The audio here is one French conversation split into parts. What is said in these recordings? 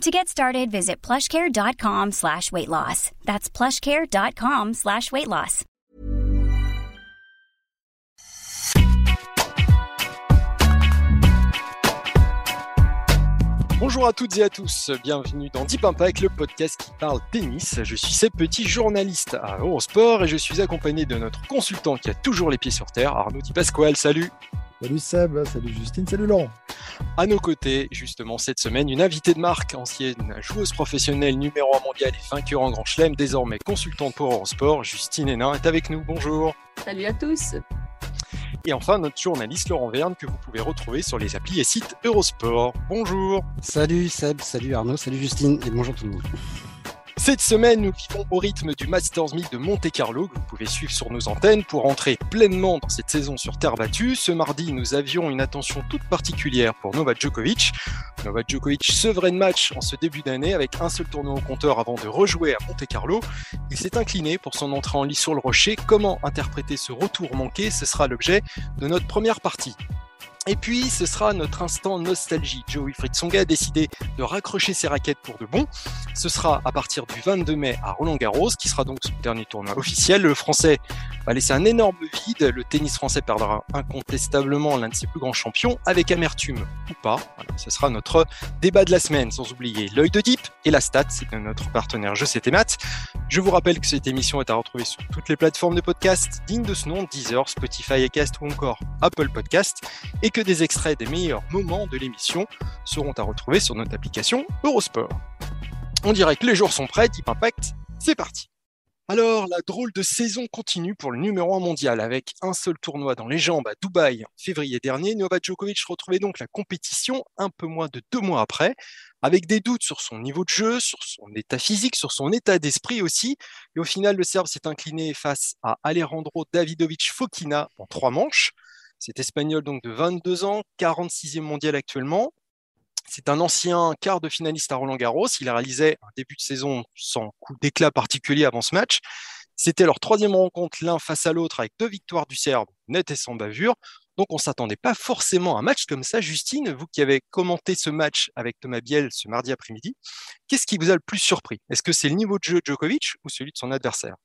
To get started, visit plushcare.com slash weight loss. That's plushcare.com slash weight loss. Bonjour à toutes et à tous, bienvenue dans Deep Impact, le podcast qui parle tennis. Je suis ces petits journalistes à Eurosport et je suis accompagné de notre consultant qui a toujours les pieds sur terre, Arnaud Di Pasquale. Salut Salut Seb, salut Justine, salut Laurent. À nos côtés, justement cette semaine, une invitée de marque, ancienne joueuse professionnelle numéro 1 mondial et vainqueur en Grand Chelem, désormais consultante pour Eurosport, Justine Hénin est avec nous. Bonjour. Salut à tous. Et enfin, notre journaliste Laurent Verne que vous pouvez retrouver sur les applis et sites Eurosport. Bonjour. Salut Seb, salut Arnaud, salut Justine et bonjour tout le monde. Cette semaine, nous vivons au rythme du Masters 1000 de Monte Carlo, que vous pouvez suivre sur nos antennes pour entrer pleinement dans cette saison sur terre battue. Ce mardi, nous avions une attention toute particulière pour Novak Djokovic. Novak Djokovic sevrait de match en ce début d'année avec un seul tournoi au compteur avant de rejouer à Monte Carlo. Il s'est incliné pour son entrée en lice sur le rocher. Comment interpréter ce retour manqué? Ce sera l'objet de notre première partie. Et puis, ce sera notre instant nostalgie. Joe Wilfried a décidé de raccrocher ses raquettes pour de bon. Ce sera à partir du 22 mai à Roland Garros, qui sera donc son dernier tournoi officiel. Le Français va laisser un énorme vide. Le tennis français perdra incontestablement l'un de ses plus grands champions, avec amertume ou pas. Voilà, ce sera notre débat de la semaine, sans oublier l'œil de Deep et la stat, c'est de notre partenaire Je sais Maths. Je vous rappelle que cette émission est à retrouver sur toutes les plateformes de podcast dignes de ce nom, Deezer, Spotify, Acast ou encore Apple Podcast. Et que des extraits des meilleurs moments de l'émission seront à retrouver sur notre application Eurosport. On dirait que les jours sont prêts, Deep Impact, c'est parti alors, la drôle de saison continue pour le numéro 1 mondial avec un seul tournoi dans les jambes à Dubaï en février dernier. Novak Djokovic retrouvait donc la compétition un peu moins de deux mois après, avec des doutes sur son niveau de jeu, sur son état physique, sur son état d'esprit aussi. Et au final, le Serbe s'est incliné face à Alejandro Davidovich Fokina en trois manches. C'est espagnol donc de 22 ans, 46e mondial actuellement. C'est un ancien quart de finaliste à Roland Garros. Il a réalisé un début de saison sans coup d'éclat particulier avant ce match. C'était leur troisième rencontre l'un face à l'autre avec deux victoires du Serbe, net et sans bavure. Donc on ne s'attendait pas forcément à un match comme ça. Justine, vous qui avez commenté ce match avec Thomas Biel ce mardi après-midi, qu'est-ce qui vous a le plus surpris? Est-ce que c'est le niveau de jeu de Djokovic ou celui de son adversaire?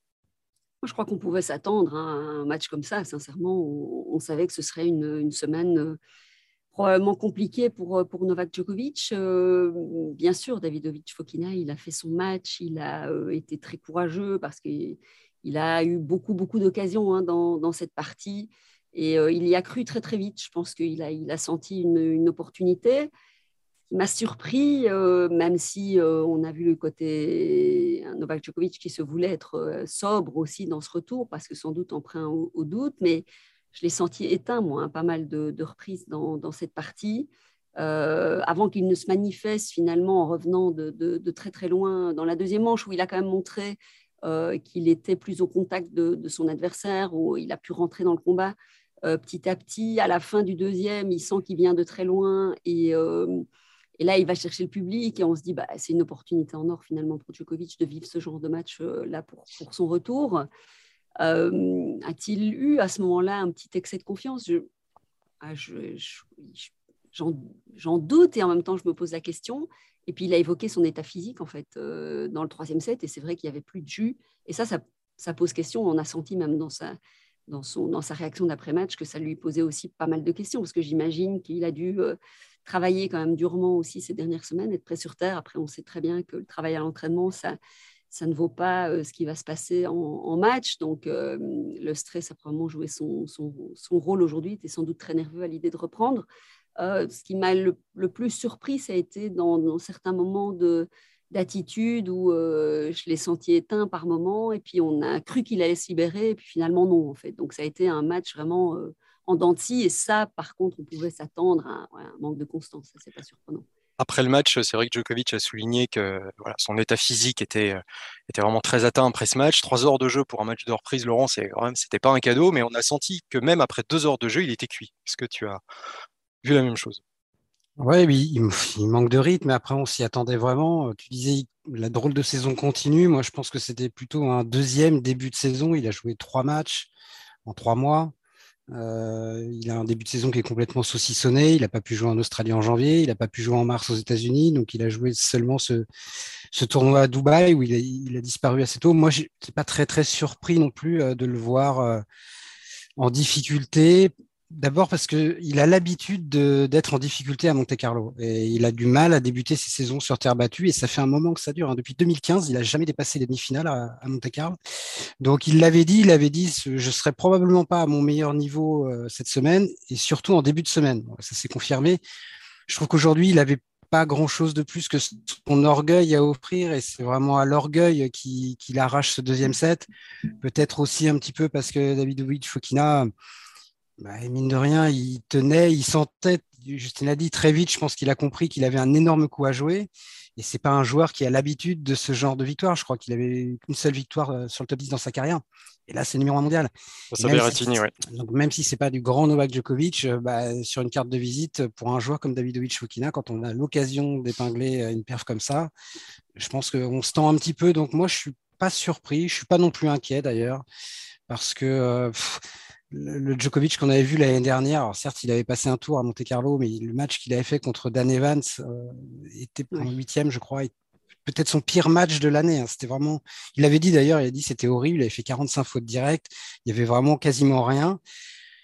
Je crois qu'on pouvait s'attendre à un match comme ça. Sincèrement, on, savait que ce serait une, semaine euh, probablement compliquée pour, euh, pour Novak Djokovic. Euh, bien sûr, Davidovic Fokina, il a fait son match, il a été très courageux parce qu'il a eu beaucoup, beaucoup d'occasions hein, dans, cette partie. Et il y a cru très, très vite. Je pense qu'il a, il a senti une, une opportunité m'a surpris, euh, même si euh, on a vu le côté Novak Djokovic qui se voulait être euh, sobre aussi dans ce retour, parce que sans doute emprunt au, au doute, mais je l'ai senti éteint, moi, hein, pas mal de, reprises dans, cette partie, avant qu'il ne se manifeste finalement en revenant de, très très loin dans la deuxième manche, où il a quand même montré qu'il était plus au contact de, son adversaire, où il a pu rentrer dans le combat petit à petit. À la fin du deuxième, il sent qu'il vient de très loin et et là, il va chercher le public et on se dit, bah, c'est une opportunité en or finalement pour Djokovic de vivre ce genre de match euh, là pour, son retour. Euh, a-t-il eu à ce moment-là un petit excès de confiance? Ah, J'en doute et en même temps, je me pose la question. Et puis, il a évoqué son état physique en fait euh, dans le troisième set et c'est vrai qu'il n'y avait plus de jus. Et ça, ça, ça, pose question. On a senti même dans sa, dans son, dans sa réaction d'après-match que ça lui posait aussi pas mal de questions parce que j'imagine qu'il a dû travailler quand même durement aussi ces dernières semaines, être prêt sur terre. Après, on sait très bien que le travail à l'entraînement, ça, ça ne vaut pas euh, ce qui va se passer en, match. Donc, euh, le stress a probablement joué son, son, son rôle aujourd'hui. Il était sans doute très nerveux à l'idée de reprendre. Euh, ce qui m'a le, plus surpris, ça a été dans, certains moments de, d'attitude où je l'ai senti éteint par moments et puis on a cru qu'il allait se libérer et puis finalement non en fait. Donc ça a été un match vraiment en denti. Et ça, par contre, on pouvait s'attendre à un manque de constance. Ça, c'est pas surprenant. après le match, c'est vrai que Djokovic a souligné que voilà, son état physique était, était vraiment très atteint après ce match. Trois heures de jeu pour un match de reprise, Laurent, c'est quand même, c'était pas un cadeau, mais on a senti que même après deux heures de jeu, il était cuit. Est-ce que tu as vu la même chose? Ouais, oui, il, manque de rythme, mais après on s'y attendait vraiment. Tu disais la drôle de saison continue. Moi, je pense que c'était plutôt un deuxième début de saison. Il a joué trois matchs en trois mois. Euh, il a un début de saison qui est complètement saucissonné. Il n'a pas pu jouer en Australie en janvier. Il n'a pas pu jouer en mars aux États-Unis. Donc, il a joué seulement ce, tournoi à Dubaï où il a, disparu assez tôt. Moi, je n'étais pas très, très surpris non plus euh, de le voir euh, en difficulté. D'abord parce qu'il a l'habitude d'être en difficulté à Monte Carlo et il a du mal à débuter ses saisons sur terre battue et ça fait un moment que ça dure. Hein. Depuis 2015, il n'a jamais dépassé les demi-finales à, Monte Carlo. Donc il l'avait dit, il avait dit, je serai probablement pas à mon meilleur niveau euh, cette semaine et surtout en début de semaine. Ça s'est confirmé. Je trouve qu'aujourd'hui, il avait pas grand chose de plus que son orgueil à offrir et c'est vraiment à l'orgueil qu'il arrache ce deuxième set. Peut-être aussi un petit peu parce que David Fokina bah, mine de rien, il tenait, il sentait, Justin a dit très vite, je pense qu'il a compris qu'il avait un énorme coup à jouer. Et c'est pas un joueur qui a l'habitude de ce genre de victoire. Je crois qu'il avait une seule victoire euh, sur le top 10 dans sa carrière. Et là, c'est le numéro 1 mondial. Ça même, si, donc, même si c'est pas du grand Novak Djokovic, euh, bah, sur une carte de visite, pour un joueur comme Davidovic Fukina, quand on a l'occasion d'épingler euh, une perf comme ça, je pense qu'on se tend un petit peu. Donc moi, je suis pas surpris. Je suis pas non plus inquiet d'ailleurs. Parce que le Djokovic qu'on avait vu l'année dernière, alors certes, il avait passé un tour à Monte Carlo, mais le match qu'il avait fait contre Dan Evans euh, était en huitième, je crois, peut-être son pire match de l'année. Hein. C'était vraiment, il avait dit d'ailleurs, il a dit c'était horrible, il avait fait 45 fautes directes, il y avait vraiment quasiment rien.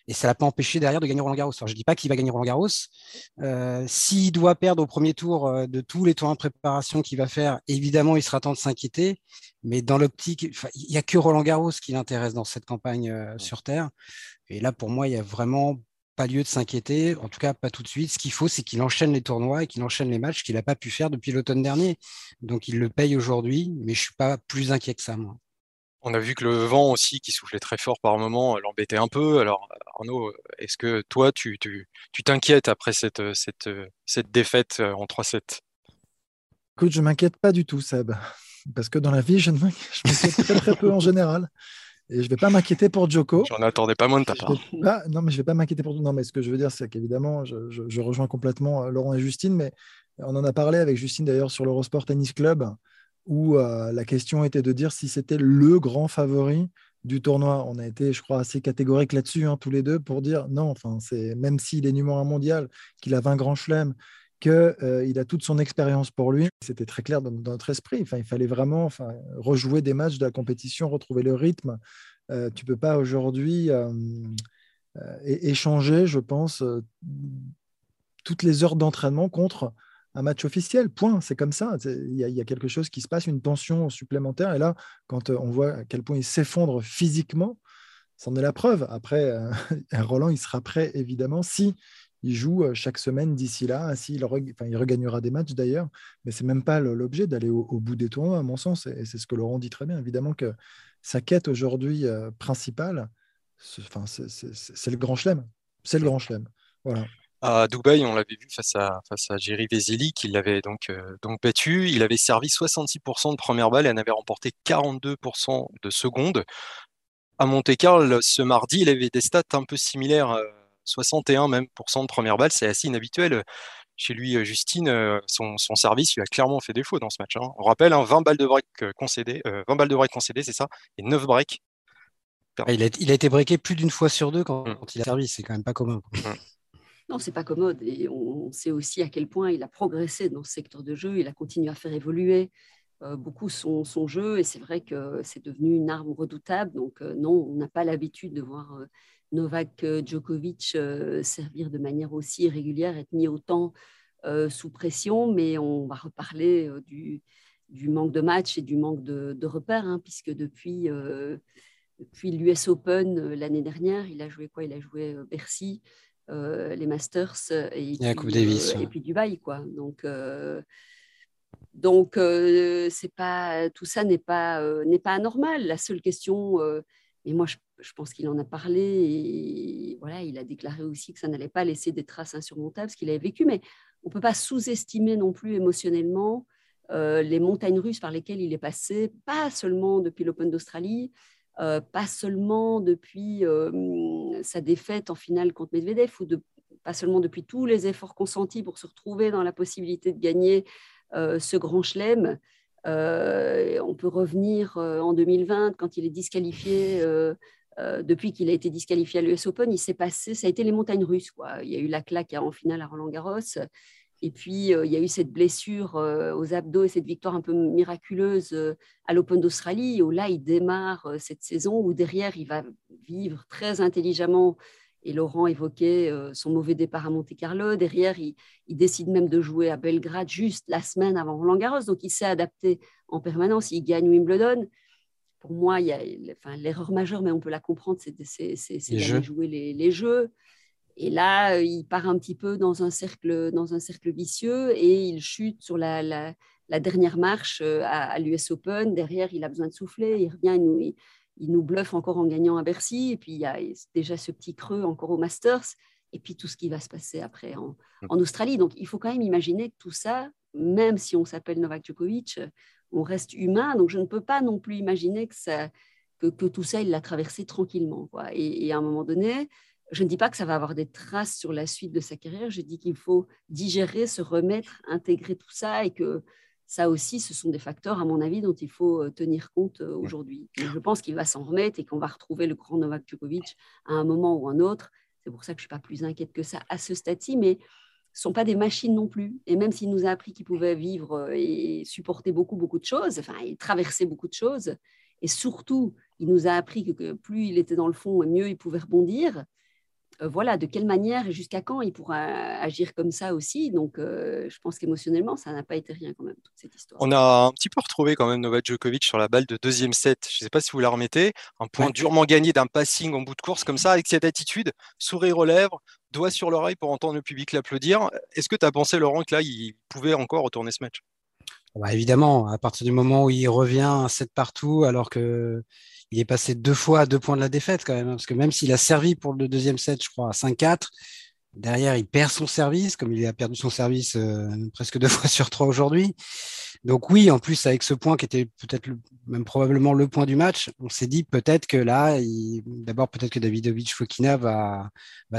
Et ça l'a pas empêché derrière de gagner Roland Garros. Alors, je dis pas qu'il va gagner Roland Garros. Euh, S'il doit perdre au premier tour euh, de tous les tours de préparation qu'il va faire, évidemment, il sera temps de s'inquiéter. Mais dans l'optique, il n'y a que Roland Garros qui l'intéresse dans cette campagne euh, sur Terre. Et là, pour moi, il y a vraiment pas lieu de s'inquiéter, en tout cas pas tout de suite. Ce qu'il faut, c'est qu'il enchaîne les tournois et qu'il enchaîne les matchs qu'il n'a pas pu faire depuis l'automne dernier. Donc il le paye aujourd'hui, mais je suis pas plus inquiet que ça, moi. On a vu que le vent aussi, qui soufflait très fort par moment, l'embêtait un peu. Alors, Arnaud, est-ce que toi, tu t'inquiètes après cette, cette, cette défaite euh, en 3-7 Écoute, je m'inquiète pas du tout, Seb. Parce que dans la vie, je m'inquiète très, très peu en général. Et je ne vais pas m'inquiéter pour Joko. J'en attendais pas moins de ta part. non, mais je ne vais pas m'inquiéter pour Non, mais ce que je veux dire, c'est qu'évidemment, je, je, rejoins complètement euh, Laurent et Justine, mais on en a parlé avec Justine d'ailleurs sur l'Eurosport Tennis Club où euh, la question était de dire si c'était le grand favori du tournoi. On a été, je crois, assez catégorique là-dessus, hein, tous les deux, pour dire non, enfin, c'est même s'il est numéro un mondial, qu'il a 20 grands chelems, qu'il euh, a toute son expérience pour lui. C'était très clair dans, notre esprit. Enfin, il fallait vraiment enfin, rejouer des matchs de la compétition, retrouver le rythme. Euh, tu peux pas aujourd'hui échanger, je pense, toutes les heures d'entraînement contre un match officiel. Point. C'est comme ça. Il y, a quelque chose qui se passe, une tension supplémentaire. Et là, quand euh, on voit à quel point il s'effondre physiquement, c'en est la preuve. Après, euh, Roland, il sera prêt, évidemment, si il joue euh, chaque semaine d'ici là. Si il, il regagnera des matchs d'ailleurs, mais c'est même pas l'objet d'aller au, bout des tournois, à mon sens. Et c'est ce que Laurent dit très bien. Évidemment que sa quête aujourd'hui principale, c'est le grand chelem. C'est le grand chelem. Voilà. À Dubaï, on l'avait vu face à, face à Jerry Vesely, qui l'avait donc, euh, donc battu. Il avait servi 66% de première balle et en avait remporté 42% de seconde. À Monte-Carlo, ce mardi, il avait des stats un peu similaires, 61 euh, même de première balle. C'est assez inhabituel. Chez lui, euh, Justine, son, service lui a clairement fait défaut dans ce match. Hein. On rappelle, 20 hein, balles de break concédées, 20 balles de break concédées, c'est ça, et 9 breaks. Ah, il a, il a été breaké plus d'une fois sur deux quand, mmh. il a servi, c'est quand même pas commun. Mmh. Non, c'est pas commode. Et on sait aussi à quel point il a progressé dans ce secteur de jeu. Il a continué à faire évoluer euh, beaucoup son, jeu. Et c'est vrai que c'est devenu une arme redoutable. Donc, euh, non, on n'a pas l'habitude de voir euh, Novak Djokovic servir de manière aussi irrégulière, être mis autant sous pression. Mais on va reparler du, manque de match et du manque de, repères, hein, puisque depuis. depuis l'US Open l'année dernière, il a joué quoi? Il a joué Bercy, euh, les Masters euh, et, puis, euh, et puis Dubaï. Quoi. Donc, donc c'est pas, tout ça n'est pas, n'est pas anormal. La seule question mais moi, je, pense qu'il en a parlé et voilà, il a déclaré aussi que ça n'allait pas laisser des traces insurmontables, ce qu'il avait vécu. Mais on ne peut pas sous-estimer non plus émotionnellement euh, les montagnes russes par lesquelles il est passé, pas seulement depuis l'Open d'Australie, euh, pas seulement depuis euh, sa défaite en finale contre Medvedev, ou pas seulement depuis tous les efforts consentis pour se retrouver dans la possibilité de gagner ce grand chelem. on peut revenir en 2020 quand il est disqualifié. depuis qu'il a été disqualifié à l'US Open, il s'est passé, ça a été les montagnes russes. Quoi. Il y a eu la claque en finale à Roland Garros. Et puis, euh, il y a eu cette blessure euh, aux abdos et cette victoire un peu miraculeuse euh, à l'Open d'Australie, où là, il démarre cette saison, où derrière, il va vivre très intelligemment. Et Laurent évoquait son mauvais départ à Monte-Carlo. Derrière, il, décide même de jouer à Belgrade juste la semaine avant Roland Garros. Donc, il s'est adapté en permanence. Il gagne Wimbledon. Pour moi, il y a l'erreur majeure, mais on peut la comprendre, c'est de jouer les, les jeux. Et là, euh, il part un petit peu dans un cercle, dans un cercle vicieux et il chute sur la, la, dernière marche euh, à, l'US Open. Derrière, il a besoin de souffler. Il revient, il nous, il, nous bluffe encore en gagnant à Bercy. Et puis, il y a déjà ce petit creux encore au Masters. Et puis, tout ce qui va se passer après en, en Australie. Donc, il faut quand même imaginer que tout ça, même si on s'appelle Novak Djokovic, on reste humain. Donc, je ne peux pas non plus imaginer que, ça, que, que tout ça, il l'a traversé tranquillement. Quoi. Et, et, à un moment donné, je ne dis pas que ça va avoir des traces sur la suite de sa carrière, je dis qu'il faut digérer, se remettre, intégrer tout ça et que ça aussi, ce sont des facteurs, à mon avis, dont il faut euh, tenir compte euh, aujourd'hui. Je pense qu'il va s'en remettre et qu'on va retrouver le grand Novak Djokovic à un moment ou un autre. C'est pour ça que je ne suis pas plus inquiète que ça à ce stade-ci, mais ce ne sont pas des machines non plus. Et même s'il nous a appris qu'il pouvait vivre euh, et supporter beaucoup, beaucoup de choses, enfin, et traverser beaucoup de choses, et surtout, il nous a appris que plus il était dans le fond, mieux il pouvait rebondir. Euh, voilà, de quelle manière et jusqu'à quand il pourra agir comme ça aussi. Donc, euh, je pense qu'émotionnellement, ça n'a pas été rien quand même, toute cette histoire. On a un petit peu retrouvé quand même Novak Djokovic sur la balle de deuxième set. Je ne sais pas si vous la remettez. Un point durement gagné d'un passing en bout de course comme ça, avec cette attitude, sourire aux lèvres, doigt sur l'oreille pour entendre le public l'applaudir. Est-ce que tu as pensé, Laurent, que là, il pouvait encore retourner ce match? Bah, Évidemment, à partir du moment où il revient à 7 partout, alors que il est passé deux fois à deux points de la défaite quand même, hein, parce que même s'il a servi pour le deuxième set, je crois, à 5-4, derrière, il perd son service, comme il a perdu son service euh, presque deux fois sur trois aujourd'hui. Donc oui, en plus, avec ce point qui était peut-être même probablement le point du match, on s'est dit peut-être que là, d'abord peut-être que Davidovich Fokina va,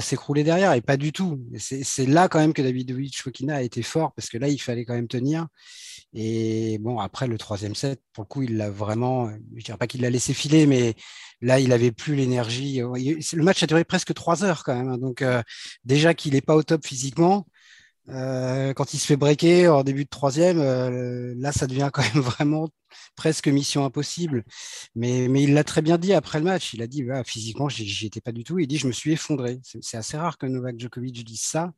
s'écrouler derrière, et pas du tout. C'est là quand même que Davidovich Fokina a été fort, parce que là, il fallait quand même tenir. Et bon, après le troisième set, pour le coup, il l'a vraiment, je dirais pas qu'il l'a laissé filer, mais là, il avait plus l'énergie. Le match a duré presque trois heures quand même. Hein. Donc, euh, déjà qu'il n'est pas au top physiquement, euh, quand il se fait breaker en début de troisième, euh, là, ça devient quand même vraiment presque mission impossible. Mais, mais il l'a très bien dit après le match. Il a dit, bah, physiquement, j'y étais pas du tout. Il dit, je me suis effondré. C'est assez rare que Novak Djokovic dise ça.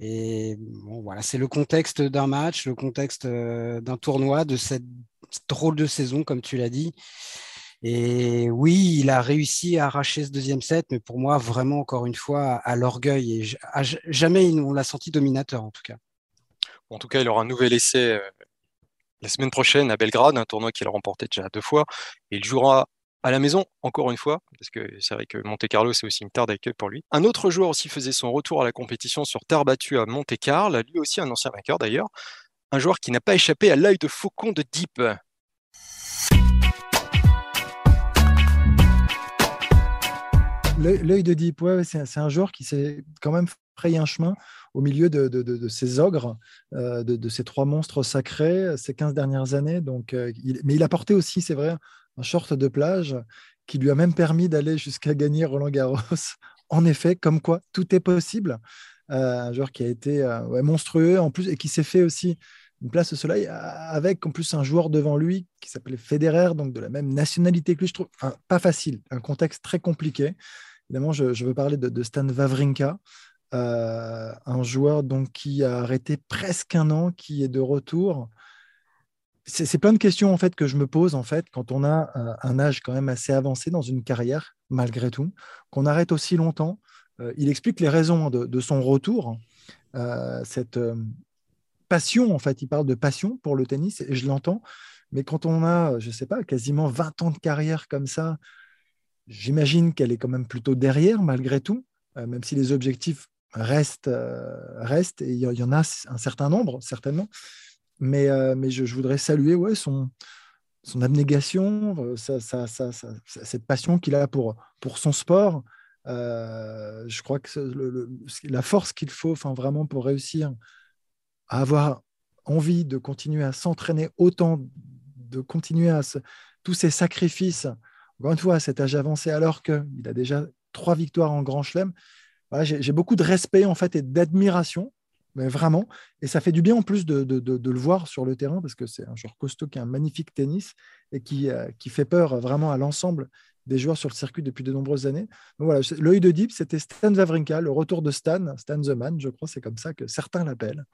Et bon, voilà, c'est le contexte d'un match, le contexte euh, d'un tournoi, de cette drôle de saison, comme tu l'as dit. Et oui, il a réussi à arracher ce deuxième set, mais pour moi, vraiment, encore une fois, à, l'orgueil. Et jamais on l'a senti dominateur, en tout cas. En tout cas, il aura un nouvel essai euh, la semaine prochaine à Belgrade, un tournoi qu'il a remporté déjà deux fois. Il jouera à la maison, encore une fois, parce que c'est vrai que Monte Carlo, c'est aussi une terre d'accueil pour lui. Un autre joueur aussi faisait son retour à la compétition sur terre battue à Monte Carlo, lui aussi un ancien vainqueur d'ailleurs. Un joueur qui n'a pas échappé à l'œil de faucon de Deep. L'œil de Deep, ouais, c'est un joueur qui s'est quand même frayé un chemin au milieu de, ces ogres, euh, de, ces trois monstres sacrés ces 15 dernières années. Donc, euh, mais il a porté aussi, c'est vrai, un short de plage qui lui a même permis d'aller jusqu'à gagner Roland Garros. en effet, comme quoi tout est possible. Euh, un joueur qui a été monstrueux en plus et qui s'est fait aussi une place au soleil avec en plus un joueur devant lui qui s'appelait Federer, donc de la même nationalité que lui. Je trouve pas facile, un contexte très compliqué. Évidemment, je, veux parler de, Stan Wawrinka, euh, un joueur donc, qui a arrêté presque un an, qui est de retour. C'est plein de questions en fait que je me pose en fait quand on a euh, un, âge quand même assez avancé dans une carrière malgré tout, qu'on arrête aussi longtemps. Euh, il explique les raisons de, son retour, cette passion en fait. Il parle de passion pour le tennis et je l'entends. Mais quand on a, je sais pas, quasiment 20 ans de carrière comme ça, j'imagine qu'elle est quand même plutôt derrière malgré tout, même si les objectifs restent, restent et il y, en a un certain nombre, certainement. Mais, mais je, voudrais saluer ouais, son, son abnégation, cette passion qu'il a pour, pour son sport. je crois que la force qu'il faut vraiment pour réussir à avoir envie de continuer à s'entraîner autant, de continuer à tous ces sacrifices, encore une fois, à cet âge avancé, alors qu'il a déjà trois victoires en Grand Chelem, j'ai beaucoup de respect en fait et d'admiration, mais vraiment. Et ça fait du bien en plus de, le voir sur le terrain parce que c'est un joueur costaud qui a un magnifique tennis et qui, euh, qui fait peur vraiment à l'ensemble des joueurs sur le circuit depuis de nombreuses années. Donc voilà, l'œil de Deep, c'était Stan Wawrinka, le retour de Stan, Stan the Man, je crois, c'est comme ça que certains l'appellent.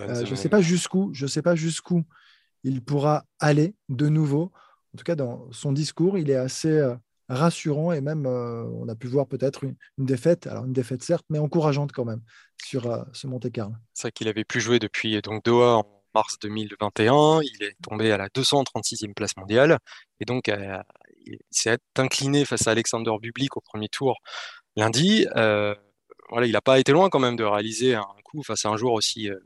Euh, je ne sais pas jusqu'où, je sais pas jusqu'où il pourra aller de nouveau. En tout cas, dans son discours, il est assez euh, rassurant et même, euh, on a pu voir peut-être une, défaite, alors une défaite certes, mais encourageante quand même sur ce Monte Carlo. C'est vrai qu'il avait pu jouer depuis donc Doha en mars 2021. Il est tombé à la 236e place mondiale et donc il s'est incliné face à Alexander Bublik au premier tour lundi. Euh, voilà, il n'a pas été loin quand même de réaliser un coup face à un joueur aussi euh,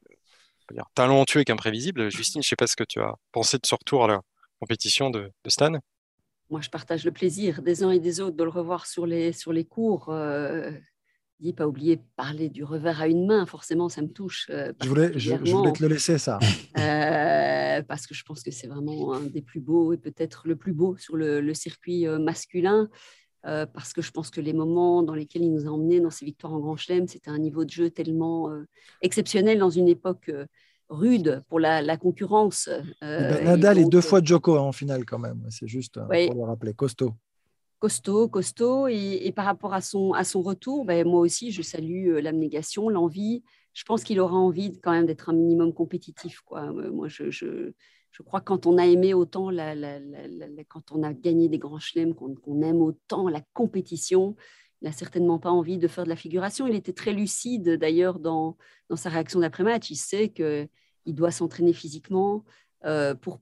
talentueux qu'imprévisible. Justine, je ne sais pas ce que tu as pensé de ce retour à la compétition de, Stan. Moi, je partage le plaisir des uns et des autres de le revoir sur les, sur les cours. Euh, pas oublier de parler du revers à une main, forcément, ça me touche. Euh, je, voulais, je, voulais te le laisser, ça. Euh, parce que je pense que c'est vraiment un des plus beaux et peut-être le plus beau sur le, circuit euh, masculin. parce que je pense que les moments dans lesquels il nous a emmenés dans ses victoires en Grand Chelem, c'était un niveau de jeu tellement exceptionnel dans une époque rude pour la, concurrence. Ben, Nadal est deux fois Joko hein, en finale quand même, c'est juste pour le rappeler, costaud costaud, costaud. Et, par rapport à son, à son retour, ben, moi aussi, je salue euh, l'abnégation, l'envie. Je pense qu'il aura envie quand même d'être un minimum compétitif. Quoi. Euh, moi, je, je, je, crois que quand on a aimé autant, la, la, quand on a gagné des grands chelems, qu'on aime autant la compétition, il n'a certainement pas envie de faire de la figuration. Il était très lucide d'ailleurs dans, dans sa réaction d'après-match. Il sait qu'il doit s'entraîner physiquement euh, pour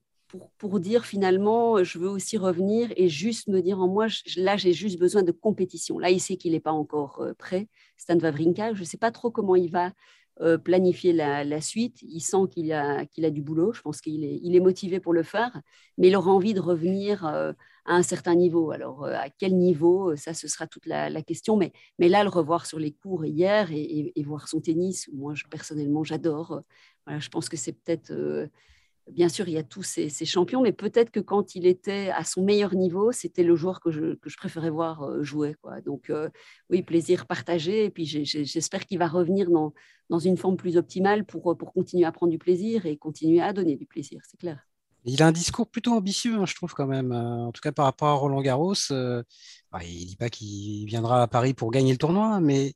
pour, dire finalement, je veux aussi revenir et juste me dire en moi, là, j'ai juste besoin de compétition. Là, il sait qu'il n'est pas encore euh, prêt. Stan Wawrinka, je ne sais pas trop comment il va euh, planifier la, suite. Il sent qu'il a, qu'il a du boulot. Je pense qu'il est, il est motivé pour le faire, mais il aura envie de revenir euh, à un certain niveau. Alors, à quel niveau Ça, ce sera toute la, question. Mais, mais là, le revoir sur les cours hier et, voir son tennis, moi, personnellement, j'adore. Voilà, je pense que c'est peut-être bien sûr, il y a tous ces, champions, mais peut-être que quand il était à son meilleur niveau, c'était le joueur que je, préférais voir euh, jouer. Quoi. Donc, euh, oui, plaisir partagé. Et puis, j'espère qu'il va revenir dans, dans une forme plus optimale pour, pour continuer à prendre du plaisir et continuer à donner du plaisir, c'est clair. Il a un discours plutôt ambitieux, hein, je trouve, quand même. Euh, en tout cas, par rapport à Roland Garros, il ne dit pas qu'il viendra à Paris pour gagner le tournoi, mais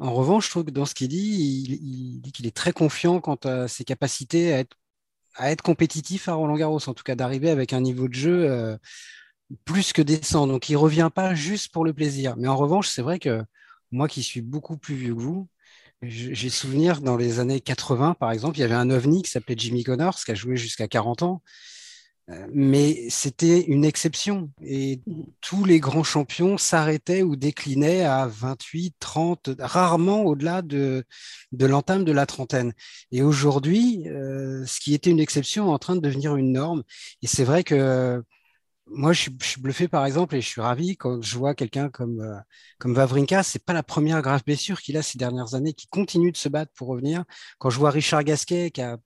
en revanche, je trouve que dans ce qu'il dit, il, dit qu'il est très confiant quant à ses capacités à être à être compétitif à Roland Garros, en tout cas d'arriver avec un niveau de jeu euh, plus que décent. Donc il ne revient pas juste pour le plaisir. Mais en revanche, c'est vrai que moi qui suis beaucoup plus vieux que vous, j'ai souvenir dans les années 80, par exemple, il y avait un ovni qui s'appelait Jimmy Connors, qui a joué jusqu'à 40 ans. Euh, mais c'était une exception et tous les grands champions s'arrêtaient ou déclinaient à 28, 30, rarement au-delà de, de l'entame de la trentaine. Et aujourd'hui, euh, ce qui était une exception est en train de devenir une norme. Et c'est vrai que moi, je suis, bluffé par exemple et je suis ravi quand je vois quelqu'un comme, euh, comme Vavrinka. C'est pas la première grave blessure qu'il a ces dernières années, qui continue de se battre pour revenir. Quand je vois Richard Gasquet, qui a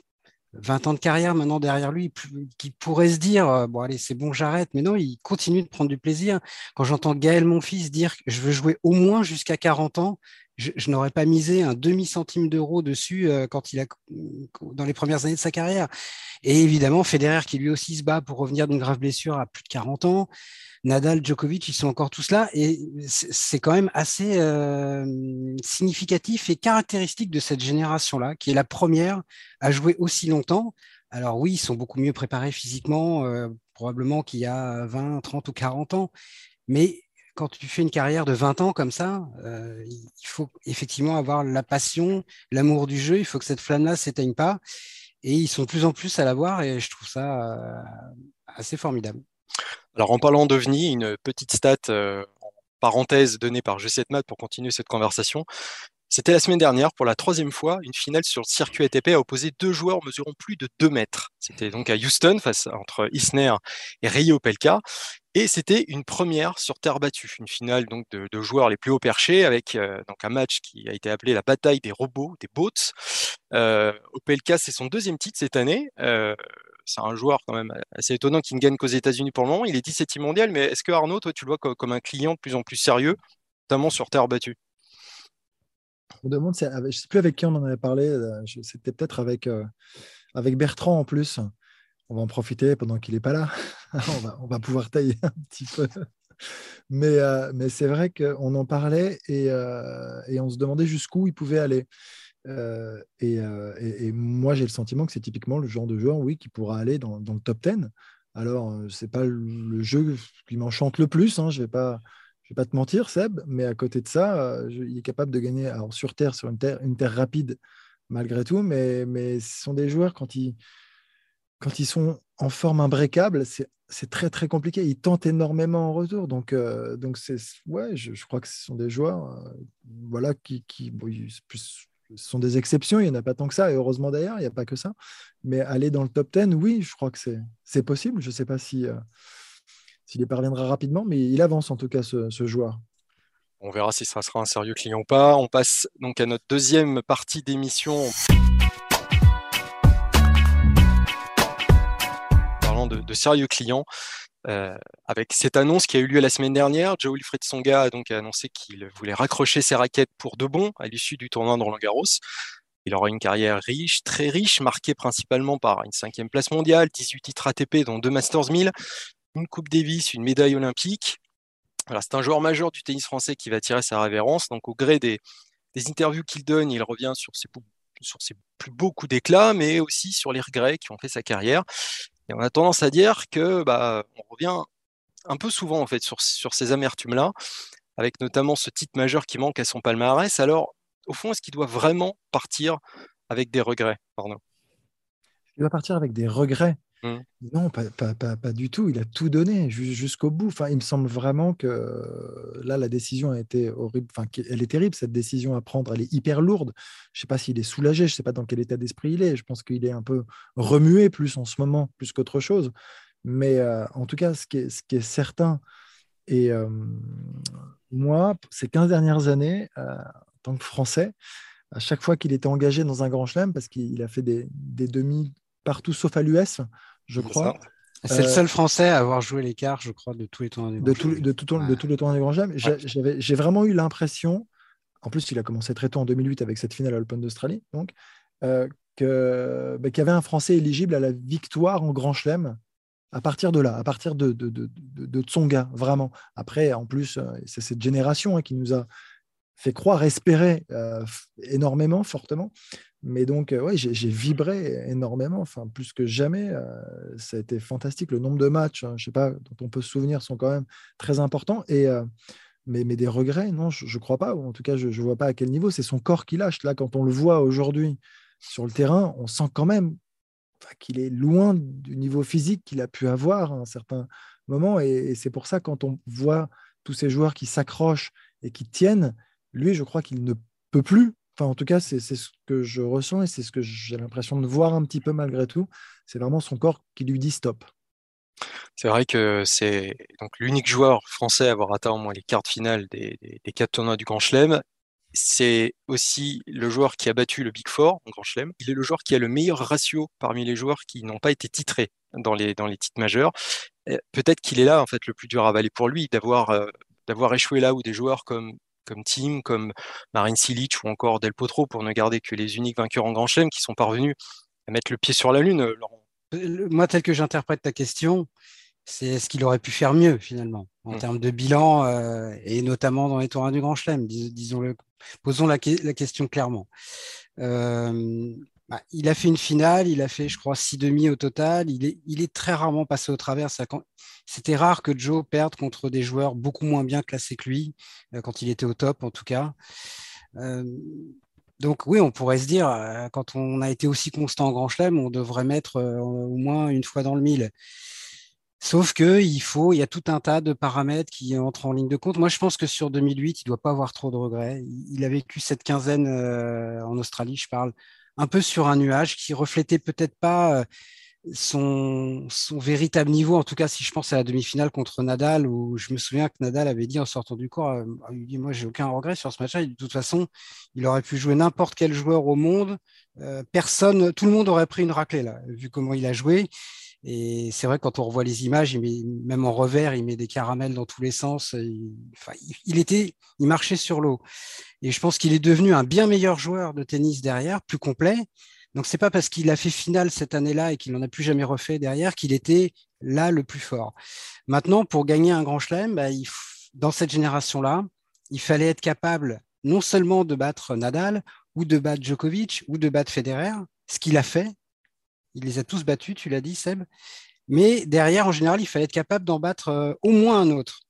20 ans de carrière maintenant derrière lui, qui pourrait se dire euh, bon allez c'est bon j'arrête, mais non il continue de prendre du plaisir. Quand j'entends Gaël mon fils dire je veux jouer au moins jusqu'à 40 ans, je, n'aurais pas misé un demi centime d'euro dessus euh, quand il a dans les premières années de sa carrière. Et évidemment Federer qui lui aussi se bat pour revenir d'une grave blessure à plus de 40 ans. Nadal, Djokovic, ils sont encore tous là. Et c'est quand même assez euh, significatif et caractéristique de cette génération-là, qui est la première à jouer aussi longtemps. Alors oui, ils sont beaucoup mieux préparés physiquement, euh, probablement qu'il y a 20, 30 ou 40 ans. Mais quand tu fais une carrière de 20 ans comme ça, euh, il faut effectivement avoir la passion, l'amour du jeu. Il faut que cette flamme-là ne s'éteigne pas. Et ils sont de plus en plus à l'avoir et je trouve ça assez formidable. Alors en parlant d'OVNI, une petite stat euh, parenthèse donnée par G7Mat pour continuer cette conversation. C'était la semaine dernière, pour la troisième fois, une finale sur le circuit ATP a opposé deux joueurs mesurant plus de 2 mètres. C'était donc à Houston, face entre Isner et Rio Opelka. Et c'était une première sur terre battue, une finale donc de, joueurs les plus hauts perchés, avec euh, donc un match qui a été appelé la bataille des robots, des bots. Euh, Opelka, c'est son deuxième titre cette année. Euh, c'est un joueur quand même assez étonnant qui ne gagne qu'aux États-Unis pour le moment. Il est 17e mondial, mais est-ce que Arnaud, toi, tu le vois comme, comme un client de plus en plus sérieux, notamment sur terre battue? Je ne sais plus avec qui on en avait parlé. Euh, c'était peut-être avec, euh, avec Bertrand en plus. On va en profiter pendant qu'il n'est pas là. on, va, on, va, pouvoir tailler un petit peu. Mais, euh, mais c'est vrai qu'on en parlait et, et, on se demandait jusqu'où il pouvait aller. Et, et, moi, j'ai le sentiment que c'est typiquement le genre de joueur, oui, qui pourra aller dans, dans le top 10. Alors, ce n'est pas le jeu qui m'enchante le plus. Hein, je vais pas pas te mentir, Seb, mais à côté de ça, euh, il est capable de gagner sur Terre, sur une terre, rapide, malgré tout. Mais, mais ce sont des joueurs, quand ils, quand ils sont en forme imbricable, c'est très, très compliqué. Ils tentent énormément en retour. Donc, euh, donc ouais, je, crois que ce sont des joueurs euh, voilà, qui, qui sont des exceptions, il n'y en a pas tant que ça, et heureusement d'ailleurs, il n'y a pas que ça. Mais aller dans le top 10, oui, je crois que c'est possible. Je ne sais pas si, s'il y parviendra rapidement, mais il avance en tout cas ce, joueur. On verra si ça sera un sérieux client ou pas. On passe donc à notre deuxième partie d'émission. Parlant de, sérieux clients, euh, avec cette annonce qui a eu lieu la semaine dernière, Joe Wilfried Songa a donc annoncé qu'il voulait raccrocher ses raquettes pour de bon à l'issue du tournoi de Roland Garros. Il aura une carrière riche, très riche, marquée principalement par une cinquième place mondiale, 18 titres ATP, dont deux Masters 1000, une Coupe Davis, une médaille olympique. c'est un joueur majeur du tennis français qui va tirer sa révérence. Donc, au gré des, interviews qu'il donne, il revient sur ses, sur ses plus beaux coups d'éclat, mais aussi sur les regrets qui ont fait sa carrière. Et on a tendance à dire que bah, on revient un peu souvent en fait sur, sur ces amertumes-là, avec notamment ce titre majeur qui manque à son palmarès. Alors, au fond, est-ce qu'il doit vraiment partir avec des regrets, Arnaud? Il doit partir avec des regrets. Mmh. Non, pas, du tout. Il a tout donné jusqu'au bout. Enfin, il me semble vraiment que là, la décision a été horrible. Enfin, elle est terrible, cette décision à prendre. Elle est hyper lourde. Je ne sais pas s'il est soulagé. Je ne sais pas dans quel état d'esprit il est. Je pense qu'il est un peu remué plus en ce moment, plus qu'autre chose. Mais euh, en tout cas, ce qui est, certain, et moi, ces 15 dernières années, euh, en tant que Français, à chaque fois qu'il était engagé dans un grand chelem, parce qu'il a fait des, des demi partout sauf à l'US, je crois. C'est le seul Français à avoir joué l'écart, je crois, de tous les tournois du Grand de, de, tout, de tous les tournois du Grand Chelem. J'ai vraiment eu l'impression, en plus, il a commencé très tôt en 2008 avec cette finale à l'Open d'Australie, donc, euh, bah, qu'il y avait un Français éligible à la victoire en Grand Chelem à partir de là, à partir de, de, de, de Tsonga, vraiment. Après, en plus, euh, c'est cette génération hein, qui nous a fait croire, espérer euh, énormément, fortement. Mais donc, euh, ouais, j'ai vibré énormément, enfin plus que jamais. Euh, ça a été fantastique. Le nombre de matchs, hein, je sais pas, dont on peut se souvenir, sont quand même très importants. Et euh, mais, des regrets, non, je ne crois pas. En tout cas, je ne vois pas à quel niveau. C'est son corps qui lâche. Là, quand on le voit aujourd'hui sur le terrain, on sent quand même qu'il est loin du niveau physique qu'il a pu avoir à un certain moment. Et c'est pour ça, quand on voit tous ces joueurs qui s'accrochent et qui tiennent, lui, je crois qu'il ne peut plus En tout cas, c'est ce que je ressens et c'est ce que j'ai l'impression de voir un petit peu malgré tout. C'est vraiment son corps qui lui dit stop. C'est vrai que c'est donc l'unique joueur français à avoir atteint au moins les quarts finales des, des, quatre tournois du Grand Chelem. C'est aussi le joueur qui a battu le Big Four en Grand Chelem. Il est le joueur qui a le meilleur ratio parmi les joueurs qui n'ont pas été titrés dans les, titres majeurs. Peut-être qu'il est là en fait le plus dur à avaler pour lui d'avoir euh, d'avoir échoué là où des joueurs comme comme Tim, comme Marine Silic ou encore Del Potro, pour ne garder que les uniques vainqueurs en Grand Chelem qui sont parvenus à mettre le pied sur la Lune, euh, euh, Moi, tel que j'interprète ta question, c'est est-ce qu'il aurait pu faire mieux finalement en mmh. termes de bilan euh, et notamment dans les tournois du Grand Chelem, disons-le, posons la, question clairement. Bah, il a fait une finale, il a fait, je crois, six demi au total. Il est, très rarement passé au travers. C'était rare que Joe perde contre des joueurs beaucoup moins bien classés que lui, euh, quand il était au top en tout cas. Euh, donc oui, on pourrait se dire, euh, quand on a été aussi constant en Grand Chelem, on devrait mettre au moins une fois dans le mille. Sauf que il faut, il y a tout un tas de paramètres qui entrent en ligne de compte. Moi, je pense que sur 2008, il doit pas avoir trop de regrets. Il a vécu cette quinzaine en Australie, je parle, un peu sur un nuage qui reflétait peut-être pas euh, son, véritable niveau. En tout cas, si je pense à la demi-finale contre Nadal, où je me souviens que Nadal avait dit en sortant du cours, euh, il dit moi j'ai aucun regret sur ce match-là. De toute façon, il aurait pu jouer n'importe quel joueur au monde. personne, tout le monde aurait pris une raclée vu comment il a joué. Et c'est vrai, quand on revoit les images, il met, même en revers, il met des caramels dans tous les sens. Il, enfin, il était, il marchait sur l'eau. Et je pense qu'il est devenu un bien meilleur joueur de tennis derrière, plus complet. Donc c'est pas parce qu'il a fait finale cette année-là et qu'il n'en a plus jamais refait derrière qu'il était là le plus fort. Maintenant, pour gagner un grand chelem, bah, dans cette génération-là, il fallait être capable non seulement de battre Nadal ou de battre Djokovic ou de battre Federer, ce qu'il a fait il les a tous battus, tu l'as dit, Seb. Mais derrière, en général, il fallait être capable d'en battre euh, au moins un autre.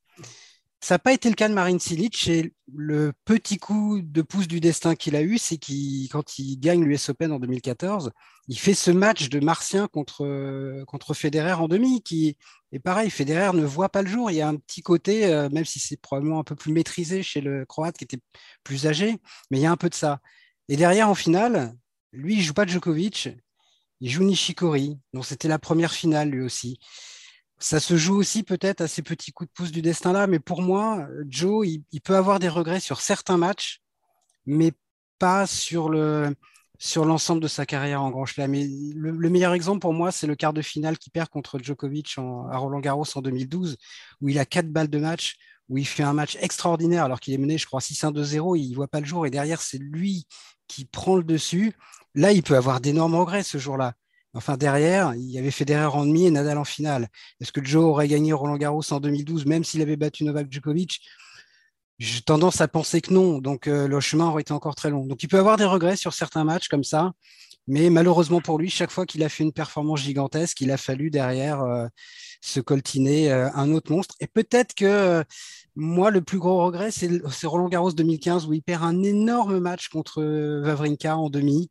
Ça n'a pas été le cas de Marine Silic. Et le petit coup de pouce du destin qu'il a eu, c'est qu'il, quand il gagne l'US Open en 2014, il fait ce match de Martien contre, euh, contre Federer en demi, qui est pareil. Federer ne voit pas le jour. Il y a un petit côté, euh, même si c'est probablement un peu plus maîtrisé chez le Croate qui était plus âgé, mais il y a un peu de ça. Et derrière, en finale, lui, il joue pas Djokovic. Il joue Nishikori, dont c'était la première finale lui aussi. Ça se joue aussi peut-être à ces petits coups de pouce du destin-là, mais pour moi, Joe, il, peut avoir des regrets sur certains matchs, mais pas sur le sur l'ensemble de sa carrière en Grand Chelem. Le, le, meilleur exemple pour moi, c'est le quart de finale qu'il perd contre Djokovic à Roland Garros en 2012, où il a quatre balles de match, où il fait un match extraordinaire alors qu'il est mené, je crois, 6-1-2-0, il ne voit pas le jour, et derrière, c'est lui qui prend le dessus. Là, il peut avoir d'énormes regrets ce jour-là. Enfin, derrière, il y avait Federer en demi et Nadal en finale. Est-ce que Joe aurait gagné Roland Garros en 2012, même s'il avait battu Novak Djokovic? J'ai tendance à penser que non. Donc, euh, le chemin aurait été encore très long. Donc, il peut avoir des regrets sur certains matchs comme ça. Mais malheureusement pour lui, chaque fois qu'il a fait une performance gigantesque, il a fallu derrière euh, se coltiner euh, un autre monstre. Et peut-être que moi, le plus gros regret, c'est Roland Garros 2015 où il perd un énorme match contre Vavrinka en demi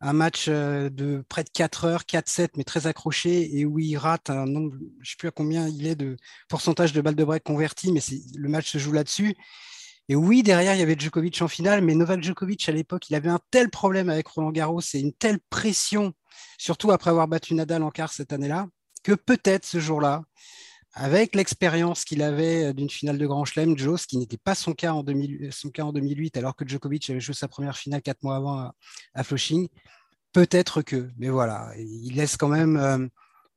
un match euh, de près de 4 heures, 4-7, mais très accroché, et où il rate un nombre, je ne sais plus à combien il est de pourcentage de balles de break converties, mais le match se joue là-dessus. Et oui, derrière, il y avait Djokovic en finale, mais Novak Djokovic, à l'époque, il avait un tel problème avec Roland Garros et une telle pression, surtout après avoir battu Nadal en quart cette année-là, que peut-être ce jour-là, avec l'expérience qu'il avait euh, d'une finale de Grand Chelem, Joe, ce qui n'était pas son cas, en son cas en 2008, alors que Djokovic avait joué sa première finale quatre mois avant à, Flushing. Peut-être que, mais voilà, il laisse quand même euh,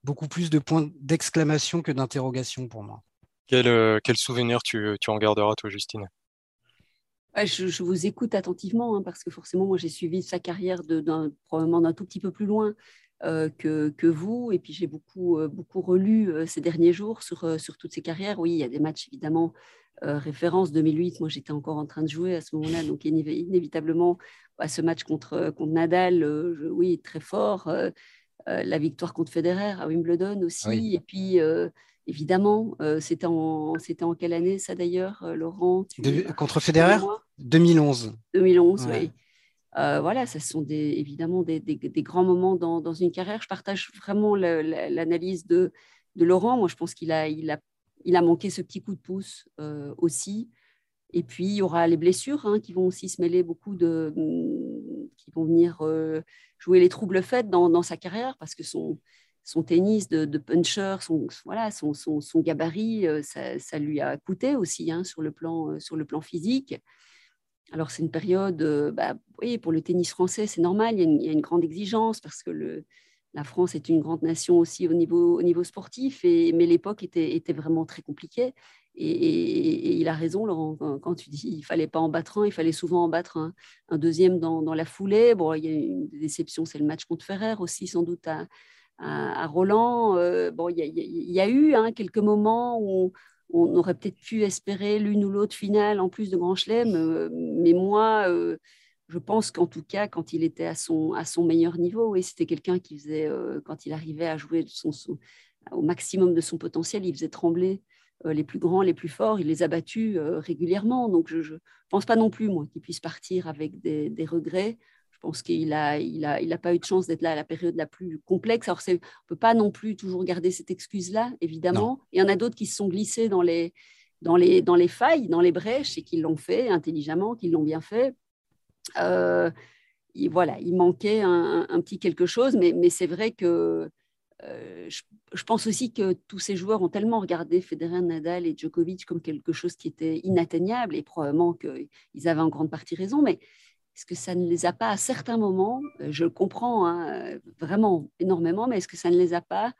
beaucoup plus de points d'exclamation que d'interrogation pour moi. Quel, euh, quel souvenir tu, tu, en garderas, toi, Justine? Je, vous écoute attentivement, hein, parce que forcément, moi, j'ai suivi sa carrière de, probablement d'un tout petit peu plus loin. Euh, que, que, vous. Et puis j'ai beaucoup, euh, beaucoup relu euh, ces derniers jours sur, sur toutes ces carrières. Oui, il y a des matchs évidemment. référence 2008, moi j'étais encore en train de jouer à ce moment-là, donc inévitablement à ce match contre, contre Nadal, oui, très fort. la victoire contre Federer à Wimbledon aussi. Et puis évidemment, c'était en, c'était en quelle année ça d'ailleurs, Laurent? Contre Federer? 2011. 2011, oui. Euh, voilà, ce sont évidemment des, grands moments dans, une carrière. Je partage vraiment l'analyse de, Laurent. Moi, je pense qu'il a, manqué ce petit coup de pouce euh, aussi. Et puis, il y aura les blessures hein, qui vont aussi se mêler beaucoup de. qui vont venir euh, jouer les troubles faits dans, sa carrière parce que son, tennis de, puncher, son, voilà, son, gabarit, ça, lui a coûté aussi hein, sur le plan physique. Alors, c'est une période, euh, bah, oui, pour le tennis français, c'est normal, il y, a une, grande exigence parce que le, la France est une grande nation aussi au niveau, au niveau sportif, et, mais l'époque était, vraiment très compliquée. Et, il a raison, Laurent, quand tu dis qu'il fallait pas en battre un, il fallait souvent en battre un, deuxième dans, la foulée. Bon, il y a une déception, c'est le match contre Ferrer aussi, sans doute à, Roland. Euh, bon, il y, a, il eu hein, quelques moments où aurait peut-être pu espérer l'une ou l'autre finale en plus de Grand Chelem, euh, mais moi, euh, je pense qu'en tout cas, quand il était à son, à son meilleur niveau, oui, c'était quelqu'un qui faisait, euh, quand il arrivait à jouer son, au maximum de son potentiel, il faisait trembler les plus grands, les plus forts, il les a battus régulièrement. Donc, je ne pense pas non plus, moi, qu'il puisse partir avec des, regrets. Je pense qu'il n'a il a, il a pas eu de chance d'être là à la période la plus complexe. Alors, on ne peut pas non plus toujours garder cette excuse-là, évidemment. Il y en a d'autres qui se sont glissés dans les, dans, les, dans les failles, dans les brèches, et qui l'ont fait intelligemment, qui l'ont bien fait. Euh, voilà, il manquait un, petit quelque chose, mais, mais c'est vrai que euh, je, pense aussi que tous ces joueurs ont tellement regardé Federer, Nadal et Djokovic comme quelque chose qui était inatteignable, et probablement qu'ils avaient en grande partie raison, mais est-ce que ça ne les a pas à certains moments, euh, je le comprends hein, vraiment énormément, mais est-ce que ça ne les a pas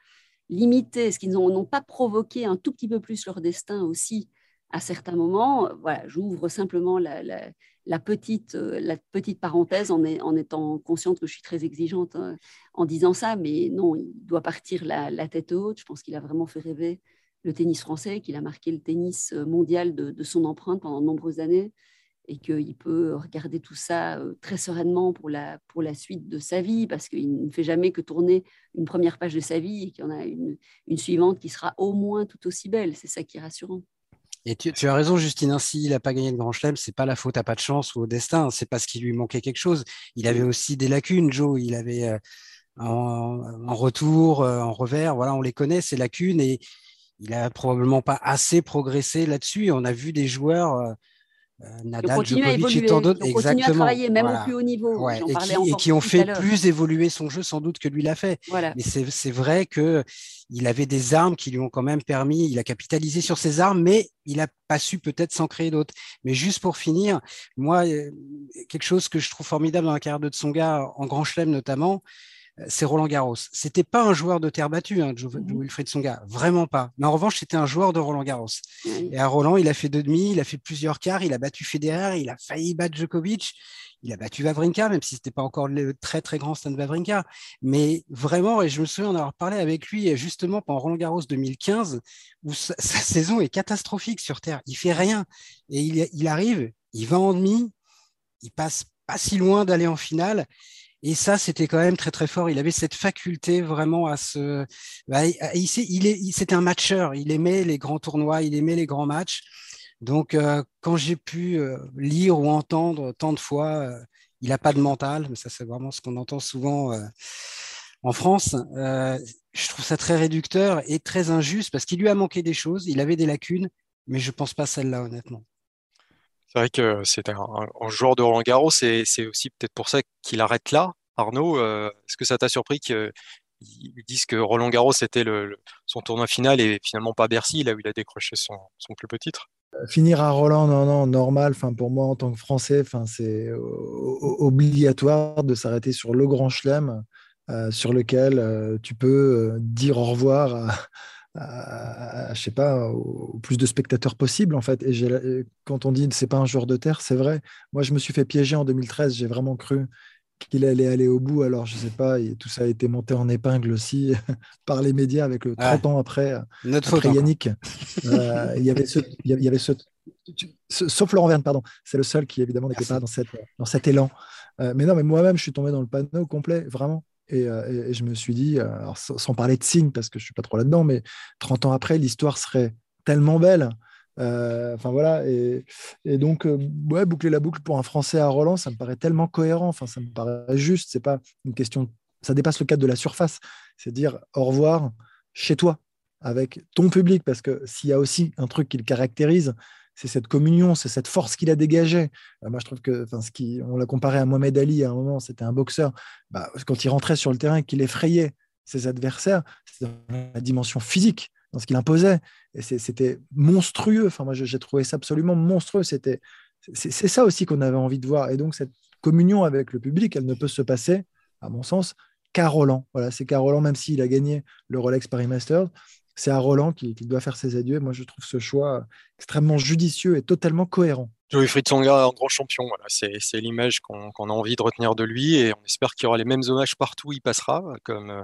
limités? Est-ce qu'ils n'ont pas provoqué un tout petit peu plus leur destin aussi à certains moments? Voilà, j'ouvre simplement la, petite, euh, la petite parenthèse en, étant consciente que je suis très exigeante hein, en disant ça, mais non, il doit partir la, tête haute. Je pense qu'il a vraiment fait rêver le tennis français, qu'il a marqué le tennis euh, mondial de son empreinte pendant de nombreuses années et qu'il peut regarder tout ça très sereinement pour la, pour la suite de sa vie, parce qu'il ne fait jamais que tourner une première page de sa vie et qu'il y en a une, une suivante qui sera au moins tout aussi belle. C'est ça qui est rassurant. Et tu, as raison, Justine. Hein, s'il n'a pas gagné le Grand Chelem, c'est pas la faute à pas de chance ou au destin. C'est parce qu'il lui manquait quelque chose. Il avait aussi des lacunes, Joe. Il avait en, retour, en revers. Voilà, on les connaît ces lacunes et il a probablement pas assez progressé là-dessus. On a vu des joueurs euh, Nadal, Djokovic et tant d'autres. Exactement. à travailler, même au plus haut niveau. et, qui, et, qui, ont fait plus évoluer son jeu sans doute que lui l'a fait. Mais c'est vrai que il avait des armes qui lui ont quand même permis, il a capitalisé sur ses armes, mais il n'a pas su peut-être s'en créer d'autres. Mais juste pour finir, moi, euh, quelque chose que je trouve formidable dans la carrière de Tsonga, en Grand Chelem notamment, euh, c'est Roland Garros. C'était pas un joueur de terre battue, hein, Joe, mmh Wilfried Songa, vraiment pas. Mais en revanche, c'était un joueur de Roland Garros. Et à Roland, il a fait deux demi, il a fait plusieurs quarts, il a battu Federer, il a failli battre Djokovic, il a battu Wawrinka, même si c'était pas encore le très très grand Stan Wawrinka. Mais vraiment, et je me souviens en avoir parlé avec lui justement pendant Roland Garros 2015, où sa, saison est catastrophique sur terre. Il fait rien et il, il arrive, il va en demi, il passe pas si loin d'aller en finale. Et ça, c'était quand même très très fort. Il avait cette faculté vraiment à se. Bah, il, c'était un matcheur. Il aimait les grands tournois, il aimait les grands matchs. Donc, euh, quand j'ai pu euh, lire ou entendre tant de fois, euh, il n'a pas de mental. Mais ça, c'est vraiment ce qu'on entend souvent en France. je trouve ça très réducteur et très injuste parce qu'il lui a manqué des choses. Il avait des lacunes, mais je pense pas celle-là, honnêtement. C'est vrai que c'est un, joueur de Roland Garros, c'est aussi peut-être pour ça qu'il arrête là. Arnaud, euh, est-ce que ça t'a surpris qu'ils disent que Roland Garros était le, son tournoi final et finalement pas Bercy, là où il a décroché son, plus petit titre? Euh, Finir à Roland, non, non, normal. Enfin, pour moi, en tant que Français, c'est obligatoire de s'arrêter sur le Grand Chelem, euh, sur lequel tu peux dire au revoir à, à, je sais pas, au, plus de spectateurs possible en fait. Et quand on dit c'est pas un joueur de terre, c'est vrai. Moi, je me suis fait piéger en 2013. J'ai vraiment cru qu'il allait aller au bout. Alors, je sais pas, et tout ça a été monté en épingle aussi par les médias avec le 30 ans après, Notre après Yannick. Euh, il y avait ce, il y avait ce, sauf Laurent Verne, pardon. C'est le seul qui évidemment n'était pas dans, cette, dans cet élan. Euh, mais non, mais moi-même, je suis tombé dans le panneau complet, vraiment. Euh, et, je me suis dit, euh, sans, parler de signe, parce que je ne suis pas trop là-dedans, mais 30 ans après, l'histoire serait tellement belle. Euh, voilà, et, donc, ouais, boucler la boucle pour un Français à Roland, ça me paraît tellement cohérent, enfin, ça me paraît juste, c'est pas une question, ça dépasse le cadre de la surface, c'est dire au revoir chez toi, avec ton public, parce que s'il y a aussi un truc qui le caractérise, c'est cette communion, c'est cette force qu'il a dégagée. Euh, moi, je trouve que, ce qui, on l'a comparé à Mohamed Ali à un moment, c'était un boxeur. Bah, quand il rentrait sur le terrain qu'il effrayait ses adversaires, dans la dimension physique, dans ce qu'il imposait. Et c'était monstrueux. Enfin, moi, j'ai trouvé ça absolument monstrueux. C'était, c'est ça aussi qu'on avait envie de voir. Et donc, cette communion avec le public, elle ne peut se passer, à mon sens, qu'à Roland. Voilà, c'est qu'à Roland, même s'il a gagné le Rolex Paris Masters, c'est à Roland qu'il doit faire ses adieux. Moi, je trouve ce choix extrêmement judicieux et totalement cohérent. Joey Fritzonga, un grand champion, c'est l'image qu'on a envie de retenir de lui et on espère qu'il y aura les mêmes hommages partout où il passera, comme euh,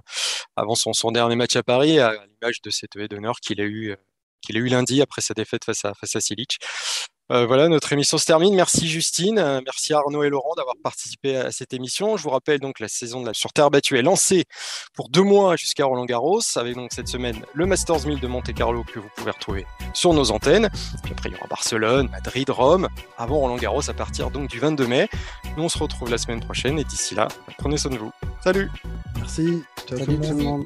avant son, dernier match à Paris, à l'image de cette haie d'honneur qu'il a, eu, qu'il a eu lundi après sa défaite face à, face à Silic. Euh, voilà, notre émission se termine. Merci Justine, euh, merci Arnaud et Laurent d'avoir participé à cette émission. Je vous rappelle donc la saison de la sur terre battue est lancée pour deux mois jusqu'à Roland Garros, avec donc cette semaine le Masters 1000 de Monte Carlo que vous pouvez retrouver sur nos antennes. Puis après il y aura Barcelone, Madrid, Rome, avant Roland Garros à partir donc du 22 mai. Nous on se retrouve la semaine prochaine et d'ici là, prenez soin de vous. Salut. Merci. Ciao tout le monde.